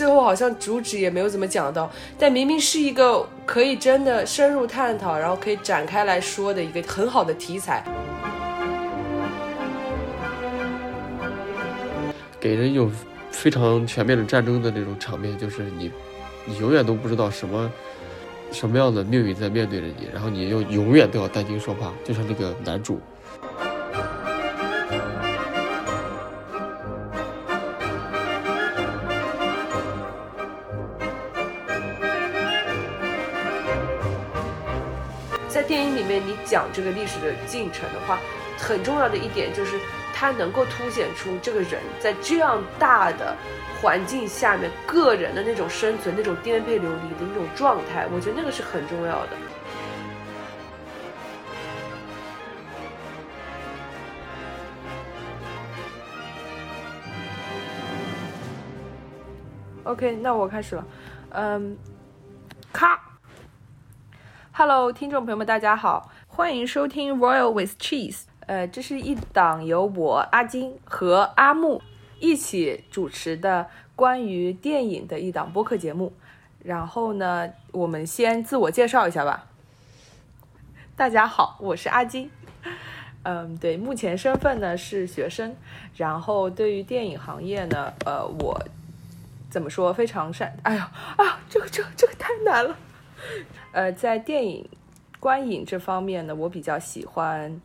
最后好像主旨也没有怎么讲到，但明明是一个可以真的深入探讨，然后可以展开来说的一个很好的题材，给人一种非常全面的战争的那种场面，就是你，你永远都不知道什么什么样的命运在面对着你，然后你又永远都要担惊受怕，就像那个男主。这个历史的进程的话，很重要的一点就是它能够凸显出这个人在这样大的环境下面个人的那种生存、那种颠沛流离的那种状态，我觉得那个是很重要的。OK，那我开始了，嗯，咔。Hello，听众朋友们，大家好，欢迎收听 Royal with Cheese。呃，这是一档由我阿金和阿木一起主持的关于电影的一档播客节目。然后呢，我们先自我介绍一下吧。大家好，我是阿金。嗯，对，目前身份呢是学生。然后对于电影行业呢，呃，我怎么说非常善？哎呀啊，这个这个这个太难了。呃，在电影观影这方面呢，我比较喜欢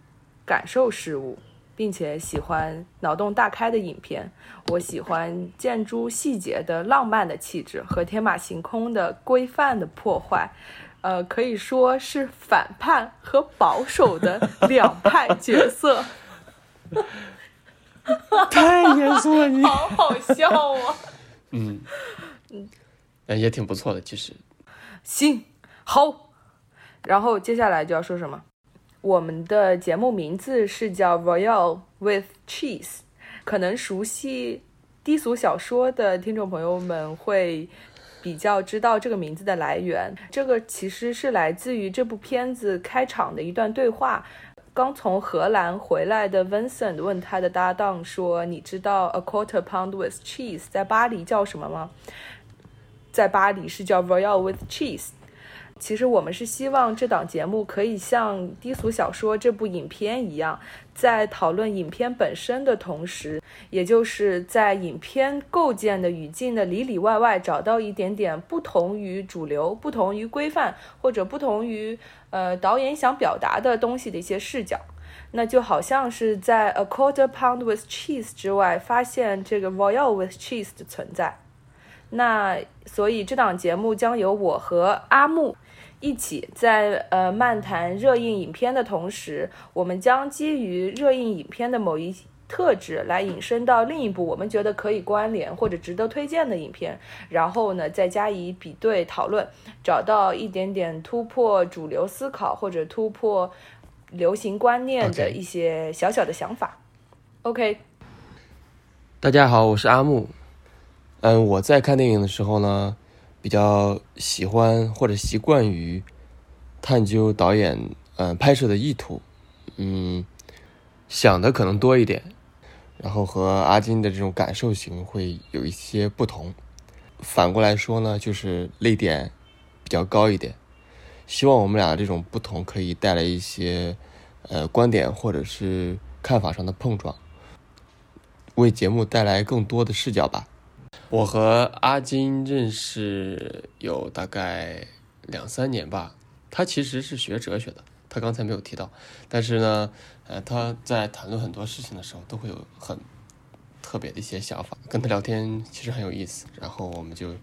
感受事物，并且喜欢脑洞大开的影片。我喜欢建筑细节的浪漫的气质和天马行空的规范的破坏。呃，可以说是反叛和保守的 两派角色。太严肃了，你好好笑啊！嗯嗯，也挺不错的，其实。行。好，然后接下来就要说什么？我们的节目名字是叫 Royal with Cheese。可能熟悉低俗小说的听众朋友们会比较知道这个名字的来源。这个其实是来自于这部片子开场的一段对话。刚从荷兰回来的 Vincent 问他的搭档说：“你知道 a quarter pound with cheese 在巴黎叫什么吗？”在巴黎是叫 Royal with Cheese。其实我们是希望这档节目可以像《低俗小说》这部影片一样，在讨论影片本身的同时，也就是在影片构建的语境的里里外外，找到一点点不同于主流、不同于规范或者不同于呃导演想表达的东西的一些视角。那就好像是在《A Quarter Pound with Cheese》之外，发现这个《Royal with Cheese》的存在。那所以这档节目将由我和阿木。一起在呃漫谈热映影片的同时，我们将基于热映影片的某一特质来引申到另一部我们觉得可以关联或者值得推荐的影片，然后呢再加以比对讨论，找到一点点突破主流思考或者突破流行观念的一些小小的想法。OK，大家好，我是阿木。嗯，我在看电影的时候呢。比较喜欢或者习惯于探究导演嗯拍摄的意图，嗯，想的可能多一点，然后和阿金的这种感受型会有一些不同。反过来说呢，就是泪点比较高一点。希望我们俩这种不同可以带来一些呃观点或者是看法上的碰撞，为节目带来更多的视角吧。我和阿金认识有大概两三年吧，他其实是学哲学的，他刚才没有提到，但是呢，呃，他在谈论很多事情的时候都会有很特别的一些想法，跟他聊天其实很有意思，然后我们就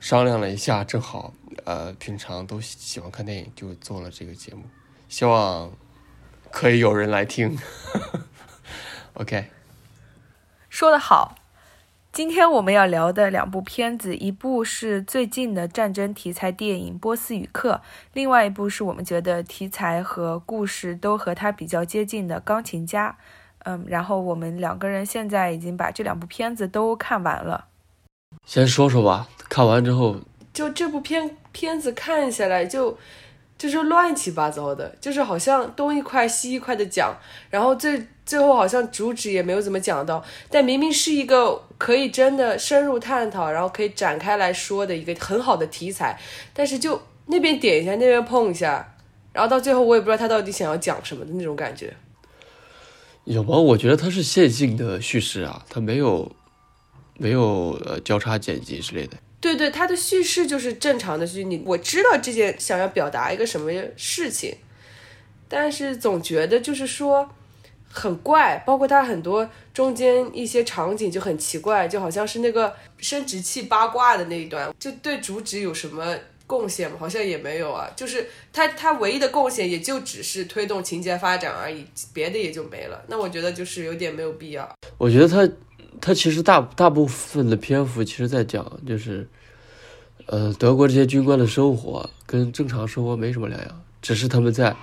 商量了一下，正好呃平常都喜欢看电影，就做了这个节目，希望可以有人来听。OK，说得好。今天我们要聊的两部片子，一部是最近的战争题材电影《波斯语课》，另外一部是我们觉得题材和故事都和它比较接近的《钢琴家》。嗯，然后我们两个人现在已经把这两部片子都看完了。先说说吧，看完之后，就这部片片子看下来，就就就是乱七八糟的，就是好像东一块西一块的讲，然后最最后好像主旨也没有怎么讲到，但明明是一个可以真的深入探讨，然后可以展开来说的一个很好的题材，但是就那边点一下，那边碰一下，然后到最后我也不知道他到底想要讲什么的那种感觉。有吗？我觉得它是线性的叙事啊，它没有没有呃交叉剪辑之类的。对对，它的叙事就是正常的叙，你我知道这件想要表达一个什么事情，但是总觉得就是说很怪，包括它很多中间一些场景就很奇怪，就好像是那个生殖器八卦的那一段，就对主旨有什么贡献吗？好像也没有啊，就是它它唯一的贡献也就只是推动情节发展而已，别的也就没了。那我觉得就是有点没有必要。我觉得它他其实大大部分的篇幅其实在讲就是。呃，德国这些军官的生活跟正常生活没什么两样，只是他们在，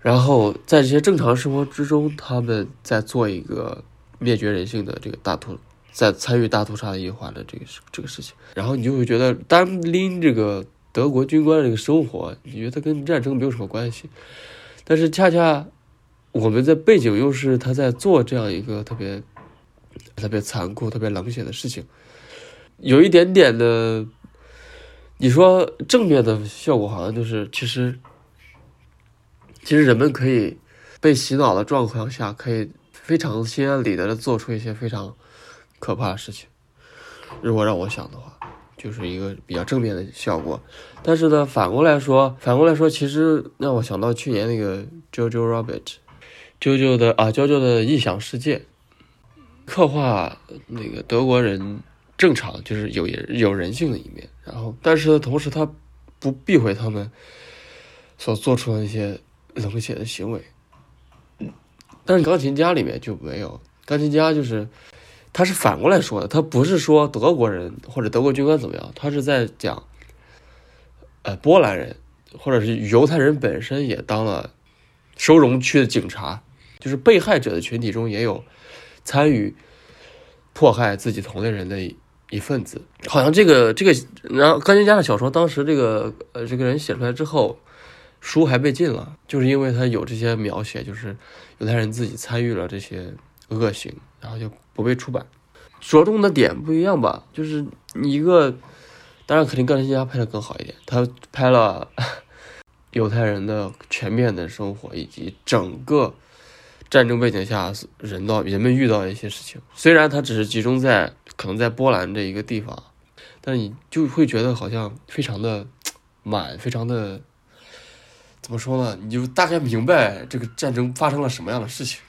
然后在这些正常生活之中，他们在做一个灭绝人性的这个大屠，在参与大屠杀的异化的这个事这个事情，然后你就会觉得单拎这个德国军官这个生活，你觉得跟战争没有什么关系，但是恰恰我们在背景又是他在做这样一个特别特别残酷、特别冷血的事情，有一点点的。你说正面的效果好像就是，其实，其实人们可以被洗脑的状况下，可以非常心安理得的做出一些非常可怕的事情。如果让我想的话，就是一个比较正面的效果。但是呢，反过来说，反过来说，其实让我想到去年那个 JoJo Rabbit，JoJo 的啊，JoJo 的异想世界，刻画那个德国人。正常就是有有人性的一面，然后，但是同时他不避讳他们所做出的一些冷血的行为。但是钢琴家里面就没有，钢琴家就是他是反过来说的，他不是说德国人或者德国军官怎么样，他是在讲，呃，波兰人或者是犹太人本身也当了收容区的警察，就是被害者的群体中也有参与迫害自己同类人的。一份子，好像这个这个，然后钢琴家的小说当时这个呃这个人写出来之后，书还被禁了，就是因为他有这些描写，就是犹太人自己参与了这些恶行，然后就不被出版。着重的点不一样吧？就是一个，当然肯定钢琴家拍的更好一点，他拍了 犹太人的全面的生活以及整个战争背景下人到人们遇到一些事情，虽然它只是集中在。可能在波兰这一个地方，但你就会觉得好像非常的满，非常的怎么说呢？你就大概明白这个战争发生了什么样的事情。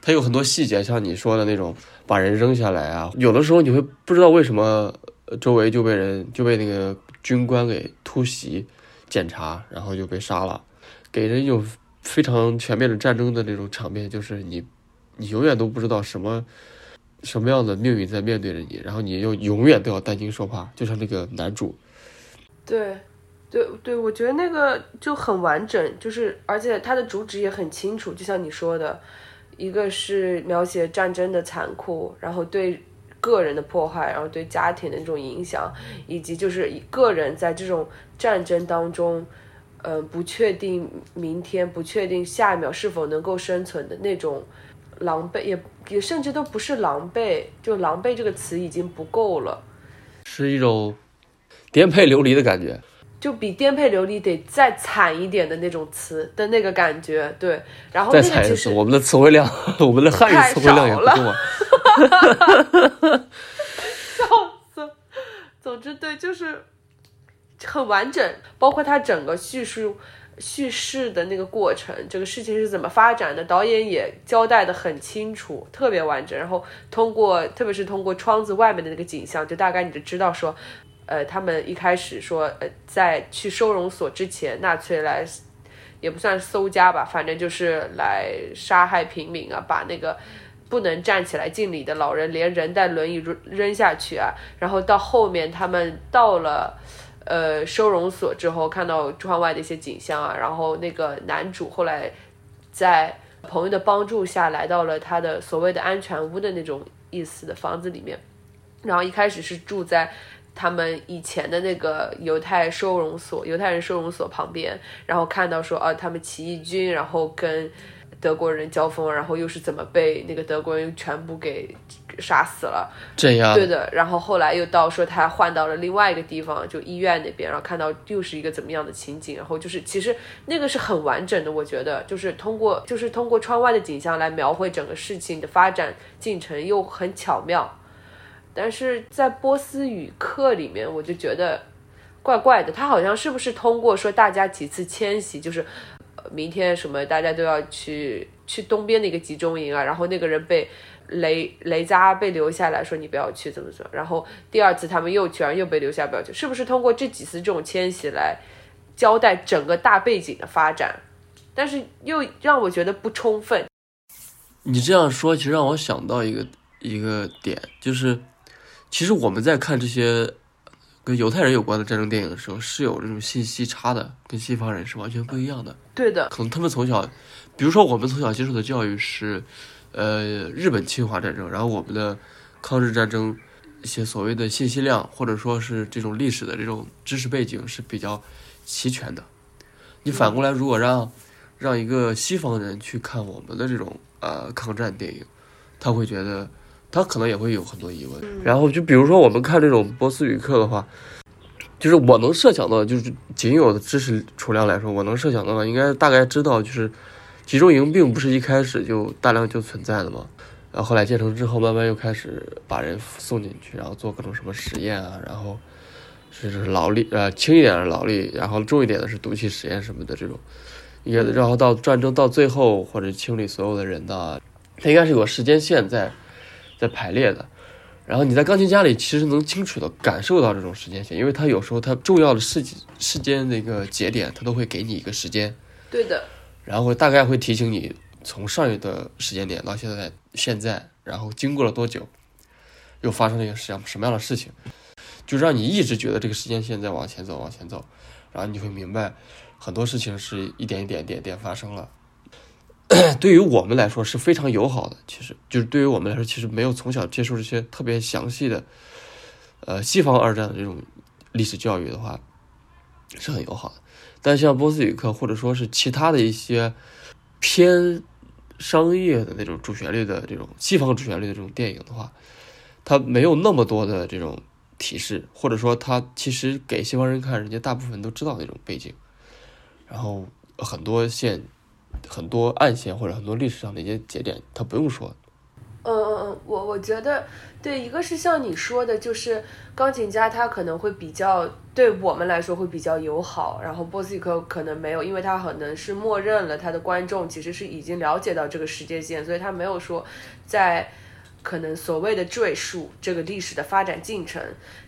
它有很多细节，像你说的那种把人扔下来啊，有的时候你会不知道为什么周围就被人就被那个军官给突袭检查，然后就被杀了，给人一种非常全面的战争的那种场面，就是你你永远都不知道什么。什么样的命运在面对着你，然后你又永远都要担惊受怕，就像那个男主。对，对，对，我觉得那个就很完整，就是而且它的主旨也很清楚，就像你说的，一个是描写战争的残酷，然后对个人的破坏，然后对家庭的那种影响，以及就是个人在这种战争当中，嗯，不确定明天，不确定下一秒是否能够生存的那种。狼狈也也甚至都不是狼狈，就狼狈这个词已经不够了，是一种颠沛流离的感觉，就比颠沛流离得再惨一点的那种词的那个感觉。对，然后那个其实我们的词汇量，我们的汉语词汇量也不多。笑死！总之，对，就是很完整，包括它整个叙述。叙事的那个过程，这个事情是怎么发展的？导演也交代的很清楚，特别完整。然后通过，特别是通过窗子外面的那个景象，就大概你就知道说，呃，他们一开始说，呃，在去收容所之前，纳粹来也不算搜家吧，反正就是来杀害平民啊，把那个不能站起来敬礼的老人连人带轮椅扔扔下去啊。然后到后面他们到了。呃，收容所之后看到窗外的一些景象啊，然后那个男主后来在朋友的帮助下来到了他的所谓的安全屋的那种意思的房子里面，然后一开始是住在他们以前的那个犹太收容所、犹太人收容所旁边，然后看到说，啊，他们起义军，然后跟德国人交锋，然后又是怎么被那个德国人全部给杀死了。这样对的，然后后来又到说他换到了另外一个地方，就医院那边，然后看到又是一个怎么样的情景，然后就是其实那个是很完整的，我觉得就是通过就是通过窗外的景象来描绘整个事情的发展进程，又很巧妙。但是在波斯语课里面，我就觉得怪怪的，他好像是不是通过说大家几次迁徙，就是呃明天什么大家都要去去东边的一个集中营啊，然后那个人被雷雷扎被留下来说你不要去怎么怎么，然后第二次他们又去，然又被留下不要去，是不是通过这几次这种迁徙来交代整个大背景的发展？但是又让我觉得不充分。你这样说，其实让我想到一个一个点，就是其实我们在看这些跟犹太人有关的战争电影的时候，是有这种信息差的，跟西方人是完全不一样的。对的，可能他们从小，比如说我们从小接受的教育是，呃，日本侵华战争，然后我们的抗日战争一些所谓的信息量，或者说是这种历史的这种知识背景是比较齐全的。你反过来，如果让让一个西方人去看我们的这种呃抗战电影，他会觉得他可能也会有很多疑问。然后就比如说我们看这种波斯语课的话，就是我能设想到，就是仅有的知识储量来说，我能设想到的应该大概知道，就是集中营并不是一开始就大量就存在的嘛。然后后来建成之后，慢慢又开始把人送进去，然后做各种什么实验啊，然后是是劳力呃轻一点的劳力，然后重一点的是毒气实验什么的这种。也然后到战争到最后或者清理所有的人的，它应该是有个时间线在在排列的。然后你在钢琴家里其实能清楚的感受到这种时间线，因为它有时候它重要的事事间那个节点，它都会给你一个时间，对的，然后大概会提醒你从上一个时间点到现在现在，然后经过了多久，又发生了一个什么什么样的事情，就让你一直觉得这个时间线在往前走往前走，然后你会明白很多事情是一点一点点点发生了。对于我们来说是非常友好的，其实就是对于我们来说，其实没有从小接受这些特别详细的，呃，西方二战的这种历史教育的话，是很友好的。但像波斯语课或者说是其他的一些偏商业的那种主旋律的这种西方主旋律的这种电影的话，它没有那么多的这种提示，或者说它其实给西方人看，人家大部分都知道那种背景，然后很多线。很多暗线或者很多历史上的一些节点，他不用说。嗯嗯嗯，我我觉得对，一个是像你说的，就是钢琴家他可能会比较对我们来说会比较友好，然后波斯克可能没有，因为他可能是默认了他的观众其实是已经了解到这个世界线，所以他没有说在。可能所谓的赘述这个历史的发展进程，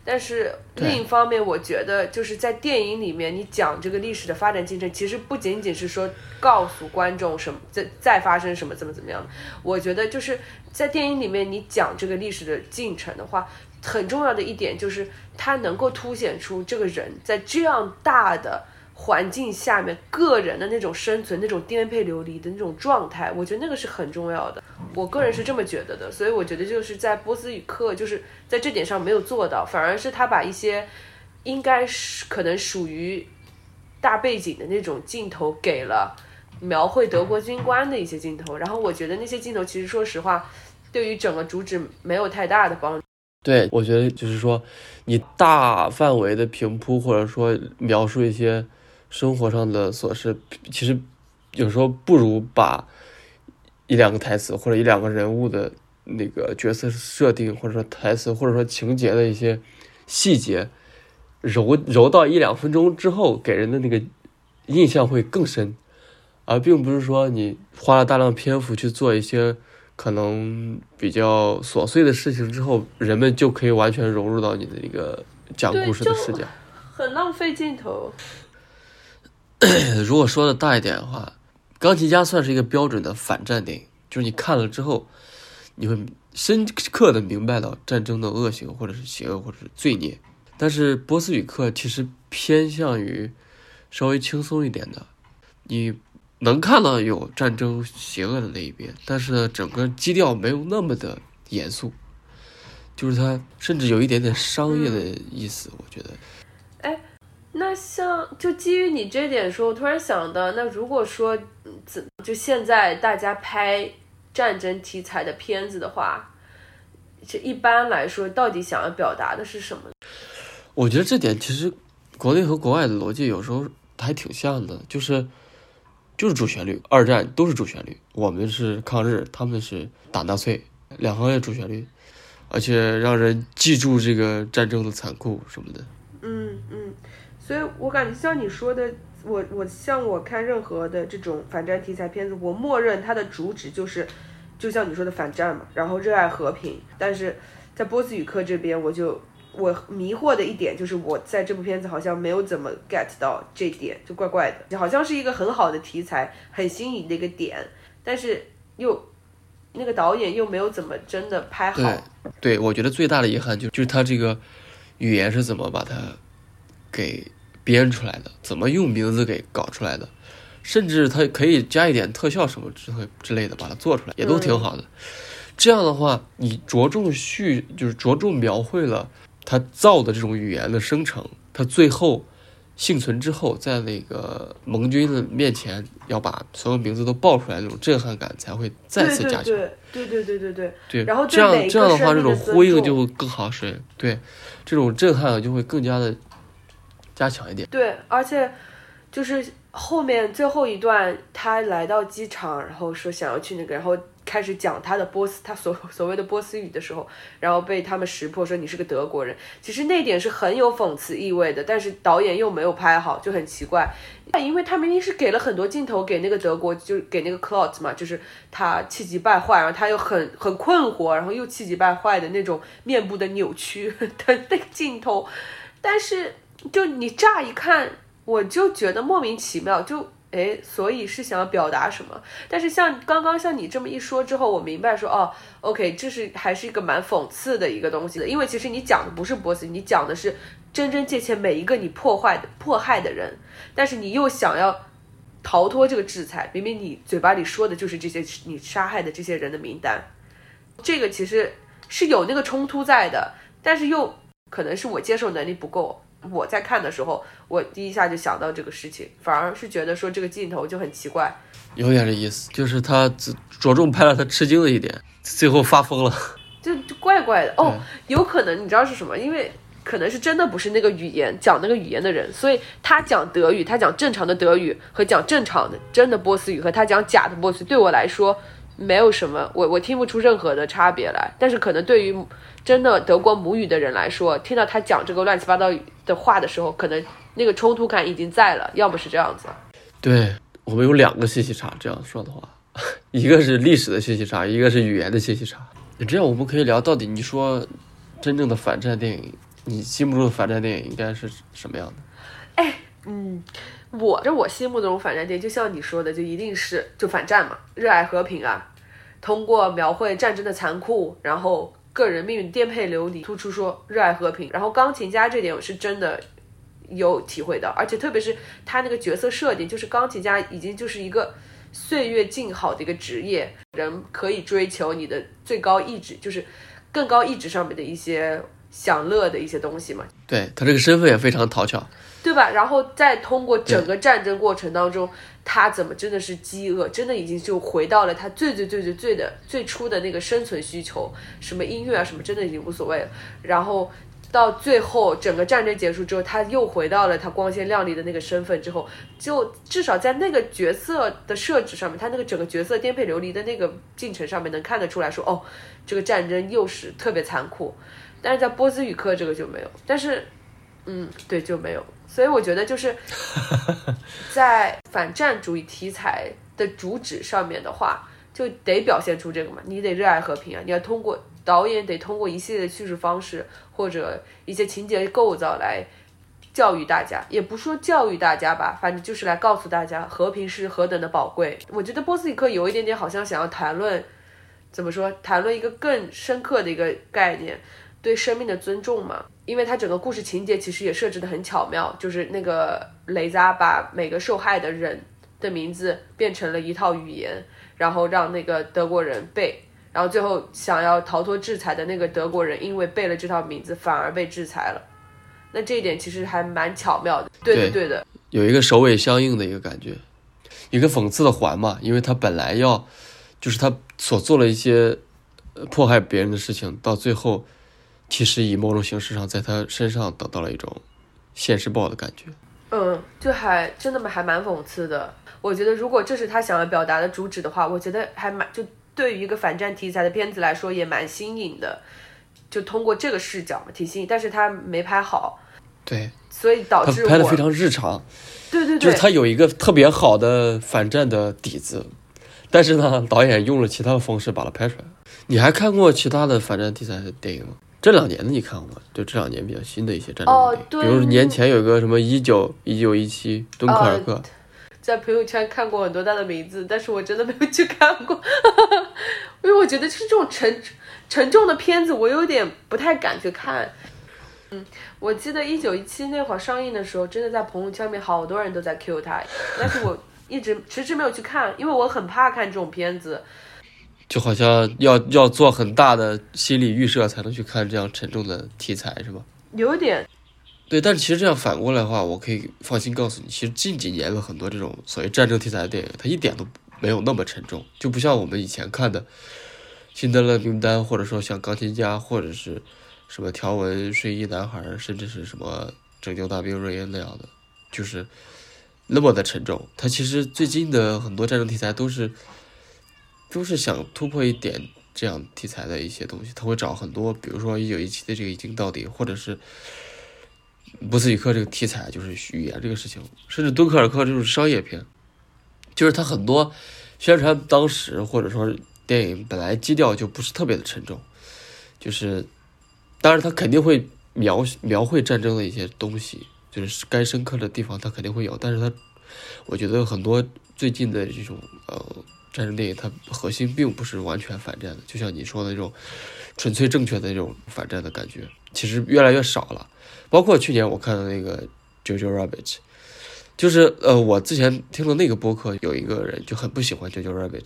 但是另一方面，我觉得就是在电影里面，你讲这个历史的发展进程，其实不仅仅是说告诉观众什么再再发生什么怎么怎么样。我觉得就是在电影里面，你讲这个历史的进程的话，很重要的一点就是它能够凸显出这个人在这样大的。环境下面个人的那种生存、那种颠沛流离的那种状态，我觉得那个是很重要的。我个人是这么觉得的，所以我觉得就是在波斯语课就是在这点上没有做到，反而是他把一些应该是可能属于大背景的那种镜头给了描绘德国军官的一些镜头，然后我觉得那些镜头其实说实话，对于整个主旨没有太大的帮助。对，我觉得就是说，你大范围的平铺或者说描述一些。生活上的琐事，其实有时候不如把一两个台词或者一两个人物的那个角色设定，或者说台词，或者说情节的一些细节揉揉到一两分钟之后，给人的那个印象会更深，而并不是说你花了大量篇幅去做一些可能比较琐碎的事情之后，人们就可以完全融入到你的一个讲故事的视角，很浪费镜头。如果说的大一点的话，《钢琴家》算是一个标准的反战电影，就是你看了之后，你会深刻的明白到战争的恶行，或者是邪恶，或者是罪孽。但是《波斯语课》其实偏向于稍微轻松一点的，你能看到有战争邪恶的那一边，但是呢，整个基调没有那么的严肃。就是它甚至有一点点商业的意思，我觉得。那像就基于你这点说，我突然想到，那如果说怎就现在大家拍战争题材的片子的话，这一般来说到底想要表达的是什么？我觉得这点其实国内和国外的逻辑有时候还挺像的，就是就是主旋律，二战都是主旋律，我们是抗日，他们是打纳粹，两方面主旋律，而且让人记住这个战争的残酷什么的。嗯嗯。所以我感觉像你说的，我我像我看任何的这种反战题材片子，我默认它的主旨就是，就像你说的反战嘛，然后热爱和平。但是在波斯语课这边，我就我迷惑的一点就是，我在这部片子好像没有怎么 get 到这点，就怪怪的，好像是一个很好的题材，很新颖的一个点，但是又那个导演又没有怎么真的拍好。对，对我觉得最大的遗憾就就是他这个语言是怎么把它给。编出来的，怎么用名字给搞出来的，甚至他可以加一点特效什么之之类的，把它做出来，也都挺好的。这样的话，你着重叙，就是着重描绘了他造的这种语言的生成，他最后幸存之后，在那个盟军的面前要把所有名字都报出来，那种震撼感才会再次加强。对对对对对对对。然后这样这样的话，这种呼应就会更好，是，对，这种震撼就会更加的。加强一点，对，而且就是后面最后一段，他来到机场，然后说想要去那个，然后开始讲他的波斯，他所所谓的波斯语的时候，然后被他们识破说你是个德国人。其实那点是很有讽刺意味的，但是导演又没有拍好，就很奇怪。因为他明明是给了很多镜头给那个德国，就给那个 c l o t 嘛，就是他气急败坏，然后他又很很困惑，然后又气急败坏的那种面部的扭曲 的那个镜头，但是。就你乍一看，我就觉得莫名其妙，就哎，所以是想要表达什么？但是像刚刚像你这么一说之后，我明白说哦，OK，这是还是一个蛮讽刺的一个东西的，因为其实你讲的不是波斯，你讲的是真真切切每一个你破坏的迫害的人，但是你又想要逃脱这个制裁，明明你嘴巴里说的就是这些你杀害的这些人的名单，这个其实是有那个冲突在的，但是又可能是我接受能力不够。我在看的时候，我第一下就想到这个事情，反而是觉得说这个镜头就很奇怪，有点这意思，就是他着重拍了他吃惊的一点，最后发疯了，就就怪怪的哦。有可能你知道是什么？因为可能是真的不是那个语言讲那个语言的人，所以他讲德语，他讲正常的德语和讲正常的真的波斯语和他讲假的波斯，对我来说没有什么，我我听不出任何的差别来。但是可能对于真的德国母语的人来说，听到他讲这个乱七八糟的话的时候，可能那个冲突感已经在了，要么是这样子。对我们有两个信息差，这样说的话，一个是历史的信息差，一个是语言的信息差。这样我们可以聊到底，你说真正的反战电影，你心目中的反战电影应该是什么样的？哎，嗯，我这我心目中反战电影，就像你说的，就一定是就反战嘛，热爱和平啊，通过描绘战争的残酷，然后。个人命运颠沛流离，突出说热爱和平。然后钢琴家这点我是真的有体会到，而且特别是他那个角色设定，就是钢琴家已经就是一个岁月静好的一个职业，人可以追求你的最高意志，就是更高意志上面的一些享乐的一些东西嘛。对他这个身份也非常讨巧。对吧？然后再通过整个战争过程当中，他怎么真的是饥饿，真的已经就回到了他最最最最最的最初的那个生存需求，什么音乐啊什么，真的已经无所谓了。然后到最后整个战争结束之后，他又回到了他光鲜亮丽的那个身份之后，就至少在那个角色的设置上面，他那个整个角色颠沛流离的那个进程上面，能看得出来说，哦，这个战争又是特别残酷。但是在波斯语课这个就没有，但是，嗯，对，就没有。所以我觉得就是 在反战主义题材的主旨上面的话，就得表现出这个嘛，你得热爱和平啊，你要通过导演得通过一系列的叙事方式或者一些情节构造来教育大家，也不说教育大家吧，反正就是来告诉大家和平是何等的宝贵。我觉得波斯尼克有一点点好像想要谈论，怎么说，谈论一个更深刻的一个概念，对生命的尊重嘛。因为他整个故事情节其实也设置的很巧妙，就是那个雷扎把每个受害的人的名字变成了一套语言，然后让那个德国人背，然后最后想要逃脱制裁的那个德国人，因为背了这套名字，反而被制裁了。那这一点其实还蛮巧妙的。对的，对的，有一个首尾相应的一个感觉，一个讽刺的环嘛，因为他本来要，就是他所做了一些迫害别人的事情，到最后，其实以某种形式上在他身上得到了一种现世报的感觉。嗯，就还真的还蛮讽刺的。我觉得如果这是他想要表达的主旨的话，我觉得还蛮就对于一个反战题材的片子来说也蛮新颖的，就通过这个视角嘛，挺新颖。但是他没拍好。对，所以导致拍的非常日常。对对对，就是他有一个特别好的反战的底子，但是呢，导演用了其他的方式把它拍出来。你还看过其他的反战题材的电影吗？这两年的你看过吗？就这两年比较新的一些战争电影，比如年前有个什么一九一九一七敦刻尔克，在朋友圈看过很多他的名字，但是我真的没有去看过，因为我觉得是这种沉沉重的片子，我有点不太敢去看。嗯，我记得一九一七那会儿上映的时候，真的在朋友圈里面好多人都在 Q 他，但是我一直迟迟没有去看，因为我很怕看这种片子。就好像要要做很大的心理预设才能去看这样沉重的题材，是吧？有点。对，但是其实这样反过来的话，我可以放心告诉你，其实近几年的很多这种所谓战争题材的电影，它一点都没有那么沉重，就不像我们以前看的《辛德勒名单》，或者说像《钢琴家》，或者是什么《条纹睡衣男孩》，甚至是什么《拯救大兵瑞恩》那样的，就是那么的沉重。它其实最近的很多战争题材都是。都是想突破一点这样题材的一些东西，他会找很多，比如说一九一七的这个一镜到底，或者是不斯语克这个题材，就是语言这个事情，甚至敦刻尔克这种商业片，就是他很多宣传当时或者说电影本来基调就不是特别的沉重，就是当然他肯定会描描绘战争的一些东西，就是该深刻的地方他肯定会有，但是他我觉得很多最近的这种呃。战争电影它核心并不是完全反战的，就像你说的那种纯粹正确的那种反战的感觉，其实越来越少了。包括去年我看的那个《JoJo Rabbit》，就是呃，我之前听的那个播客有一个人就很不喜欢《JoJo Rabbit》，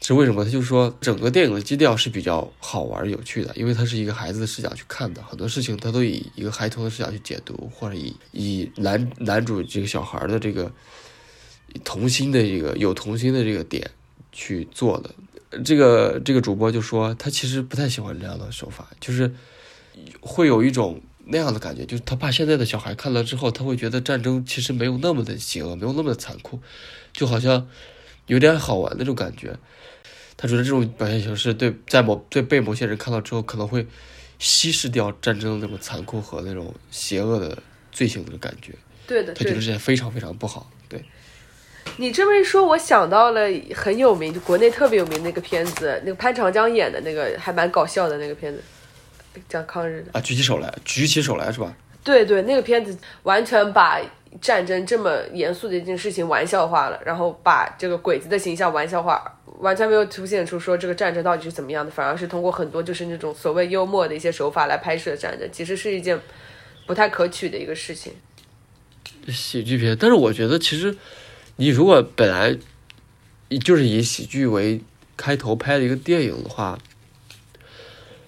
是为什么？他就说整个电影的基调是比较好玩有趣的，因为它是一个孩子的视角去看的，很多事情他都以一个孩童的视角去解读，或者以以男男主这个小孩的这个。童心的这个有童心的这个点去做的，这个这个主播就说他其实不太喜欢这样的手法，就是会有一种那样的感觉，就是他怕现在的小孩看了之后，他会觉得战争其实没有那么的邪恶，没有那么的残酷，就好像有点好玩那种感觉。他觉得这种表现形式对在某对被某些人看到之后，可能会稀释掉战争的那种残酷和那种邪恶的罪行的感觉。对的，他觉得这非常非常不好。对。你这么一说，我想到了很有名，就国内特别有名那个片子，那个潘长江演的那个还蛮搞笑的那个片子，讲抗日的啊，举起手来，举起手来是吧？对对，那个片子完全把战争这么严肃的一件事情玩笑化了，然后把这个鬼子的形象玩笑化，完全没有凸显出说这个战争到底是怎么样的，反而是通过很多就是那种所谓幽默的一些手法来拍摄战争，其实是一件不太可取的一个事情。喜剧片，但是我觉得其实。你如果本来就是以喜剧为开头拍的一个电影的话，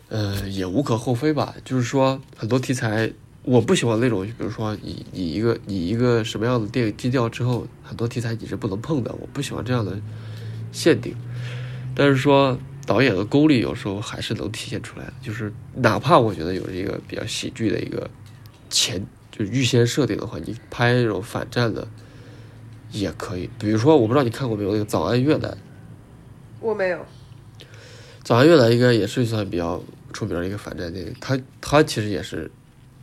呃，也无可厚非吧。就是说，很多题材我不喜欢那种，比如说你你一个你一个什么样的电影基调之后，很多题材你是不能碰的。我不喜欢这样的限定。但是说导演的功力有时候还是能体现出来的，就是哪怕我觉得有一个比较喜剧的一个前就是预先设定的话，你拍那种反战的。也可以，比如说，我不知道你看过没有那个《早安越南》，我没有。《早安越南》应该也是算比较出名的一个反战电影，它它其实也是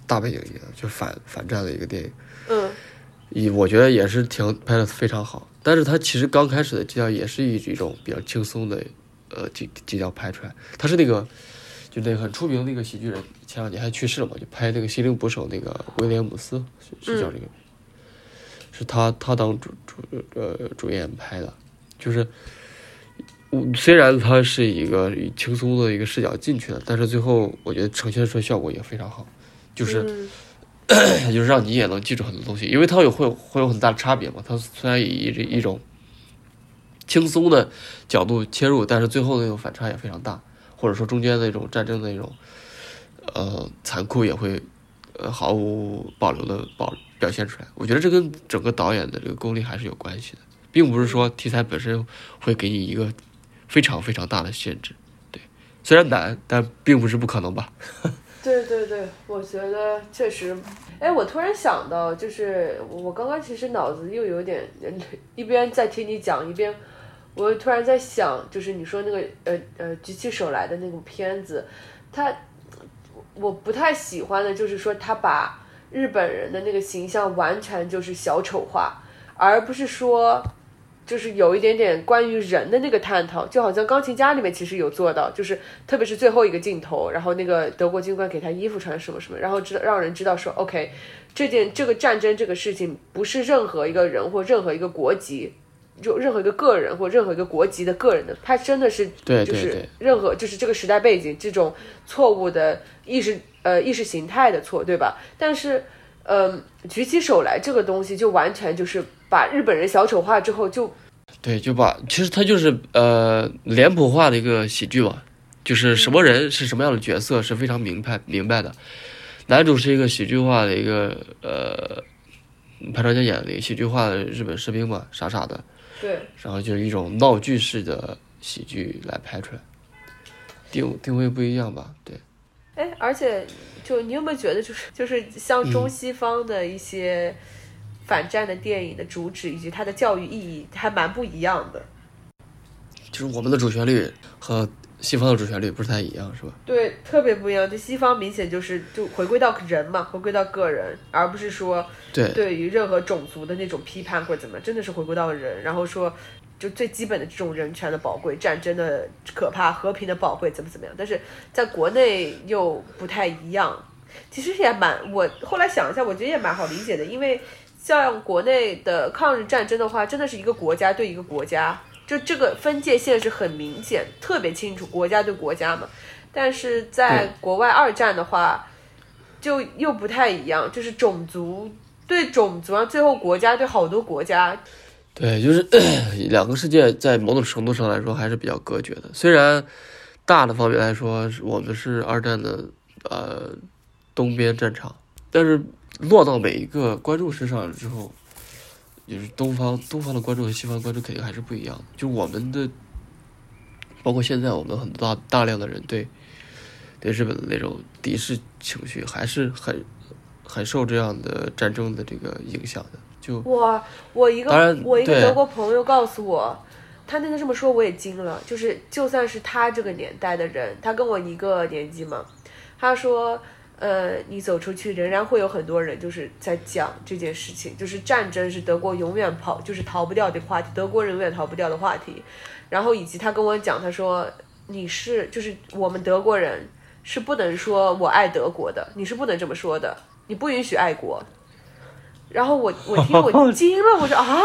大背景的，就反反战的一个电影。嗯。以我觉得也是挺拍的非常好，但是它其实刚开始的基调也是以一种比较轻松的呃基基调拍出来。它是那个就那个很出名那个喜剧人，前两年还去世了嘛，就拍那个《心灵捕手》那个威廉姆斯，是叫这个。是他，他当主主呃主演拍的，就是我虽然他是一个轻松的一个视角进去的，但是最后我觉得呈现出来效果也非常好，就是 就是让你也能记住很多东西，因为它有会会有很大的差别嘛。它虽然以一一种轻松的角度切入，但是最后那种反差也非常大，或者说中间那种战争的那种呃残酷也会呃毫无保留的保表现出来。我觉得这跟整个导演的这个功力还是有关系的，并不是说题材本身会给你一个非常非常大的限制。对，虽然难，但并不是不可能吧。对对对，我觉得确实。哎，我突然想到，就是我刚刚其实脑子又有点，一边在听你讲，一边我突然在想，就是你说那个呃呃举起手来的那部片子，它我不太喜欢的就是说他把日本人的那个形象完全就是小丑化，而不是说。就是有一点点关于人的那个探讨，就好像钢琴家里面其实有做到，就是特别是最后一个镜头，然后那个德国军官给他衣服穿什么什么，然后知道让人知道说，OK，这件这个战争这个事情不是任何一个人或任何一个国籍，就任何一个个人或任何一个国籍的个人的，他真的是就是任何就是这个时代背景这种错误的意识呃意识形态的错，对吧？但是嗯，举起手来这个东西就完全就是。把日本人小丑化之后，就对，就把其实他就是呃脸谱化的一个喜剧嘛，就是什么人是什么样的角色是非常明白明白的。男主是一个喜剧化的一个呃潘长江演的喜剧化的日本士兵嘛，傻傻的，对，然后就是一种闹剧式的喜剧来拍出来，定定位不一样吧？对。哎，而且就你有没有觉得，就是就是像中西方的一些。反战的电影的主旨以及它的教育意义还蛮不一样的，就是我们的主旋律和西方的主旋律不是太一样，是吧？对，特别不一样。就西方明显就是就回归到人嘛，回归到个人，而不是说对对于任何种族的那种批判或者怎么，真的是回归到人，然后说就最基本的这种人权的宝贵、战争的可怕、和平的宝贵怎么怎么样。但是在国内又不太一样，其实也蛮我后来想一下，我觉得也蛮好理解的，因为。像国内的抗日战争的话，真的是一个国家对一个国家，就这个分界线是很明显、特别清楚，国家对国家嘛。但是在国外二战的话，就又不太一样，就是种族对种族啊，最后国家对好多国家。对，就是 两个世界在某种程度上来说还是比较隔绝的。虽然大的方面来说，我们是二战的呃东边战场，但是。落到每一个观众身上之后，就是东方东方的观众和西方观众肯定还是不一样的。就我们的，包括现在我们很大大量的人对对日本的那种敌视情绪，还是很很受这样的战争的这个影响的。就我我一个我一个德国朋友告诉我，他那天这么说我也惊了。就是就算是他这个年代的人，他跟我一个年纪嘛，他说。呃，你走出去，仍然会有很多人就是在讲这件事情，就是战争是德国永远跑，就是逃不掉的话题，德国人永远逃不掉的话题。然后以及他跟我讲，他说你是，就是我们德国人是不能说我爱德国的，你是不能这么说的，你不允许爱国。然后我我听我 惊了，我说啊，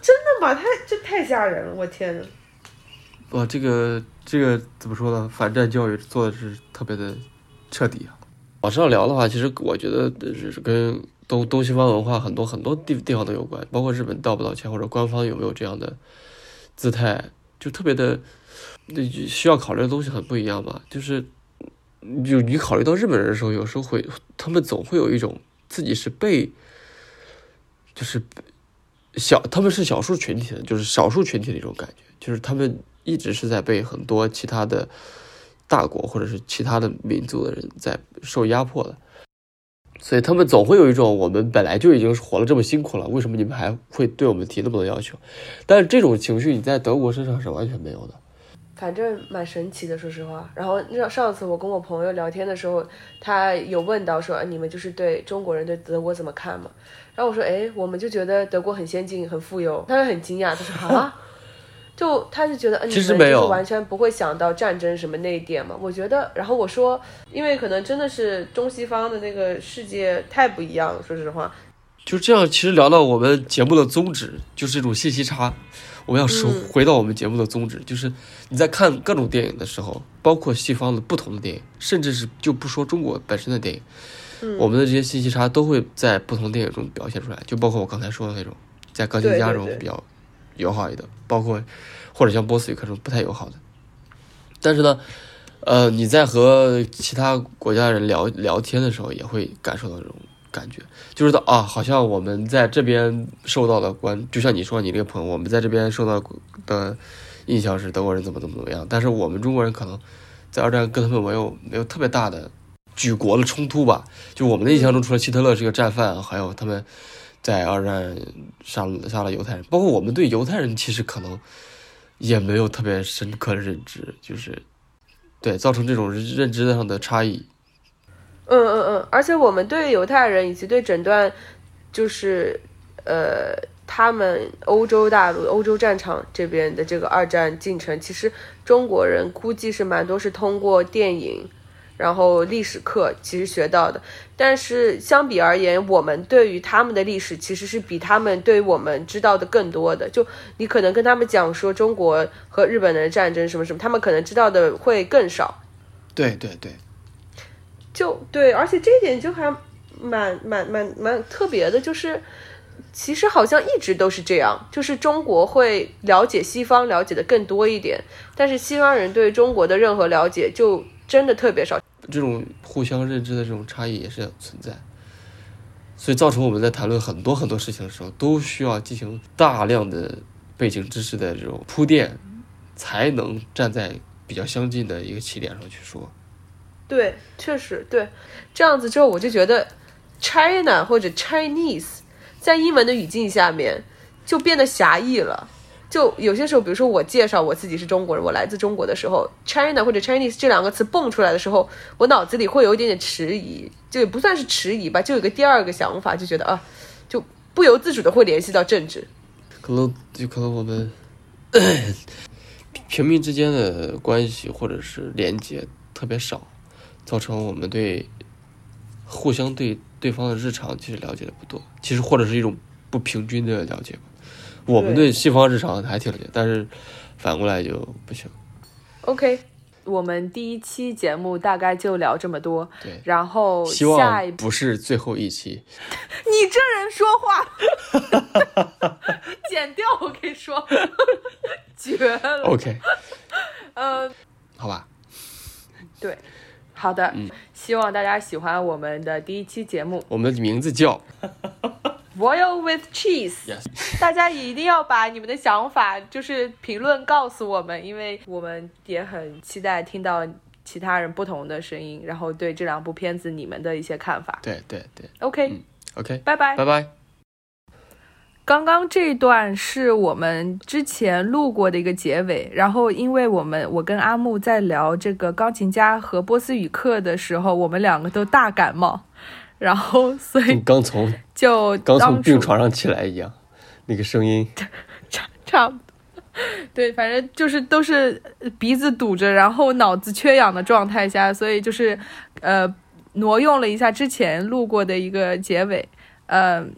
真的吗？太这太吓人了，我天呐。哇，这个这个怎么说呢？反战教育做的是特别的彻底啊。往上聊的话，其实我觉得是跟东东西方文化很多很多地地方都有关，包括日本道不道歉，或者官方有没有这样的姿态，就特别的，那需要考虑的东西很不一样吧。就是，就你考虑到日本人的时候，有时候会，他们总会有一种自己是被，就是小他们是少数群体的，就是少数群体的一种感觉，就是他们一直是在被很多其他的。大国或者是其他的民族的人在受压迫的，所以他们总会有一种我们本来就已经活了这么辛苦了，为什么你们还会对我们提那么多要求？但是这种情绪你在德国身上是完全没有的，反正蛮神奇的，说实话。然后上上次我跟我朋友聊天的时候，他有问到说你们就是对中国人对德国怎么看嘛？然后我说哎，我们就觉得德国很先进很富有。他就很惊讶，他说啊。就他是觉得，嗯，你们就是完全不会想到战争什么那一点嘛？我觉得，然后我说，因为可能真的是中西方的那个世界太不一样了。说实话，就这样。其实聊到我们节目的宗旨，就是一种信息差。我们要说回到我们节目的宗旨，就是你在看各种电影的时候，包括西方的不同的电影，甚至是就不说中国本身的电影，我们的这些信息差都会在不同电影中表现出来。就包括我刚才说的那种，在钢琴家中比较。友好一点，包括或者像波斯语课这种不太友好的。但是呢，呃，你在和其他国家人聊聊天的时候，也会感受到这种感觉，就是到啊，好像我们在这边受到的关，就像你说你那个朋友，我们在这边受到的印象是德国人怎么怎么怎么样，但是我们中国人可能在二战跟他们没有没有特别大的举国的冲突吧，就我们的印象中，除了希特勒是个战犯，还有他们在二战杀杀了犹太人，包括我们对犹太人其实可能也没有特别深刻的认知，就是对造成这种认知上的差异。嗯嗯嗯，而且我们对犹太人以及对整段就是呃他们欧洲大陆、欧洲战场这边的这个二战进程，其实中国人估计是蛮多是通过电影，然后历史课其实学到的。但是相比而言，我们对于他们的历史其实是比他们对我们知道的更多的。就你可能跟他们讲说中国和日本的战争什么什么，他们可能知道的会更少。对对对，就对，而且这一点就还蛮蛮蛮蛮特别的，就是其实好像一直都是这样，就是中国会了解西方了解的更多一点，但是西方人对中国的任何了解就真的特别少。这种互相认知的这种差异也是存在，所以造成我们在谈论很多很多事情的时候，都需要进行大量的背景知识的这种铺垫，才能站在比较相近的一个起点上去说。对，确实对，这样子之后我就觉得 China 或者 Chinese 在英文的语境下面就变得狭义了。就有些时候，比如说我介绍我自己是中国人，我来自中国的时候，China 或者 Chinese 这两个词蹦出来的时候，我脑子里会有一点点迟疑，就也不算是迟疑吧，就有个第二个想法，就觉得啊，就不由自主的会联系到政治。可能就可能我们 平民之间的关系或者是连接特别少，造成我们对互相对对方的日常其实了解的不多，其实或者是一种不平均的了解吧。我们对西方日常还挺了解，但是反过来就不行。OK，我们第一期节目大概就聊这么多，对，然后希望不是最后一期。你这人说话，剪掉我跟你说，绝了。OK，嗯、好吧，对，好的，嗯希望大家喜欢我们的第一期节目我们的名字叫 Royal with Cheese。Yes，大家一定要把你们的想法就是评论告诉我们，因为我们也很期待听到其他人不同的声音，然后对这两部片子你们的一些看法。对对对 OK，、，OK，拜拜。拜拜。刚刚这一段是我们之前录过的一个结尾，然后因为我们我跟阿木在聊这个钢琴家和波斯语课的时候，我们两个都大感冒，然后所以刚从就刚从病床上起来一样，那个声音。差差不多。对，反正就是都是鼻子堵着，然后脑子缺氧的状态下，所以就是呃挪用了一下之前录过的一个结尾，嗯、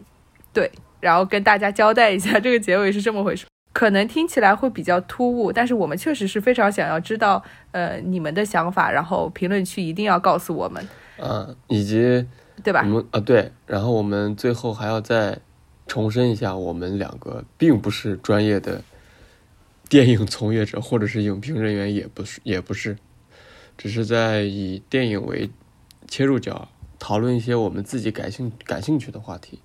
对，然后跟大家交代一下这个结尾是这么回事。可能听起来会比较突兀，但是我们确实是非常想要知道呃你们的想法，然后评论区一定要告诉我们，啊，以及对吧我？们啊对，然后我们最后还要再重申一下，我们两个并不是专业的 电影从业者，或者是影评人员，也不是，也不是，只是在以电影为切入角，讨论一些我们自己感兴感兴趣的话题。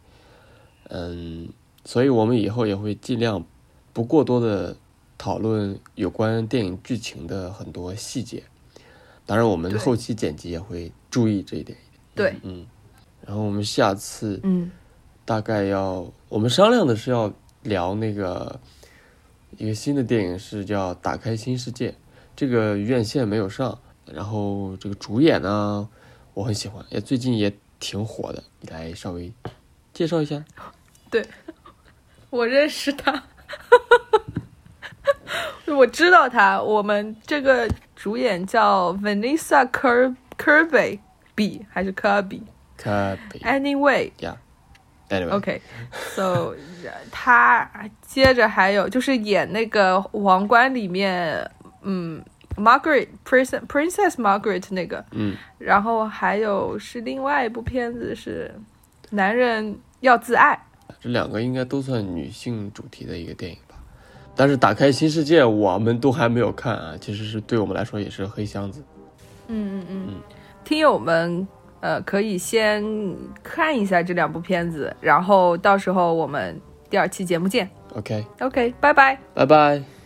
嗯，所以我们以后也会尽量不过多的讨论有关电影剧情的很多细节。当然，我们后期剪辑也会注意这一点。对，嗯，然后我们下次嗯，大概要，我们商量的是要聊那个一个新的电影，是叫《打开新世界》，这个院线没有上，然后这个主演呢，我很喜欢，也最近也挺火的，你来稍微介绍一下。对我认识他，我知道他。我们这个主演叫 Vanessa Kirby 比还是 Kirby？Anyway，、可北 Anyway，呀，anyway，OK，so 他接着还有就是演那个《王冠》里面，嗯，Margaret Princess Princess Margaret 那个，嗯，然后还有是另外一部片子是《男人要自爱》。这两个应该都算女性主题的一个电影吧。但是打开新世界我们都还没有看啊，其实是对我们来说也是黑箱子。嗯嗯嗯，听友们，呃，可以先看一下这两部片子，然后到时候我们第二期节目见。OK，OK，拜拜。拜拜。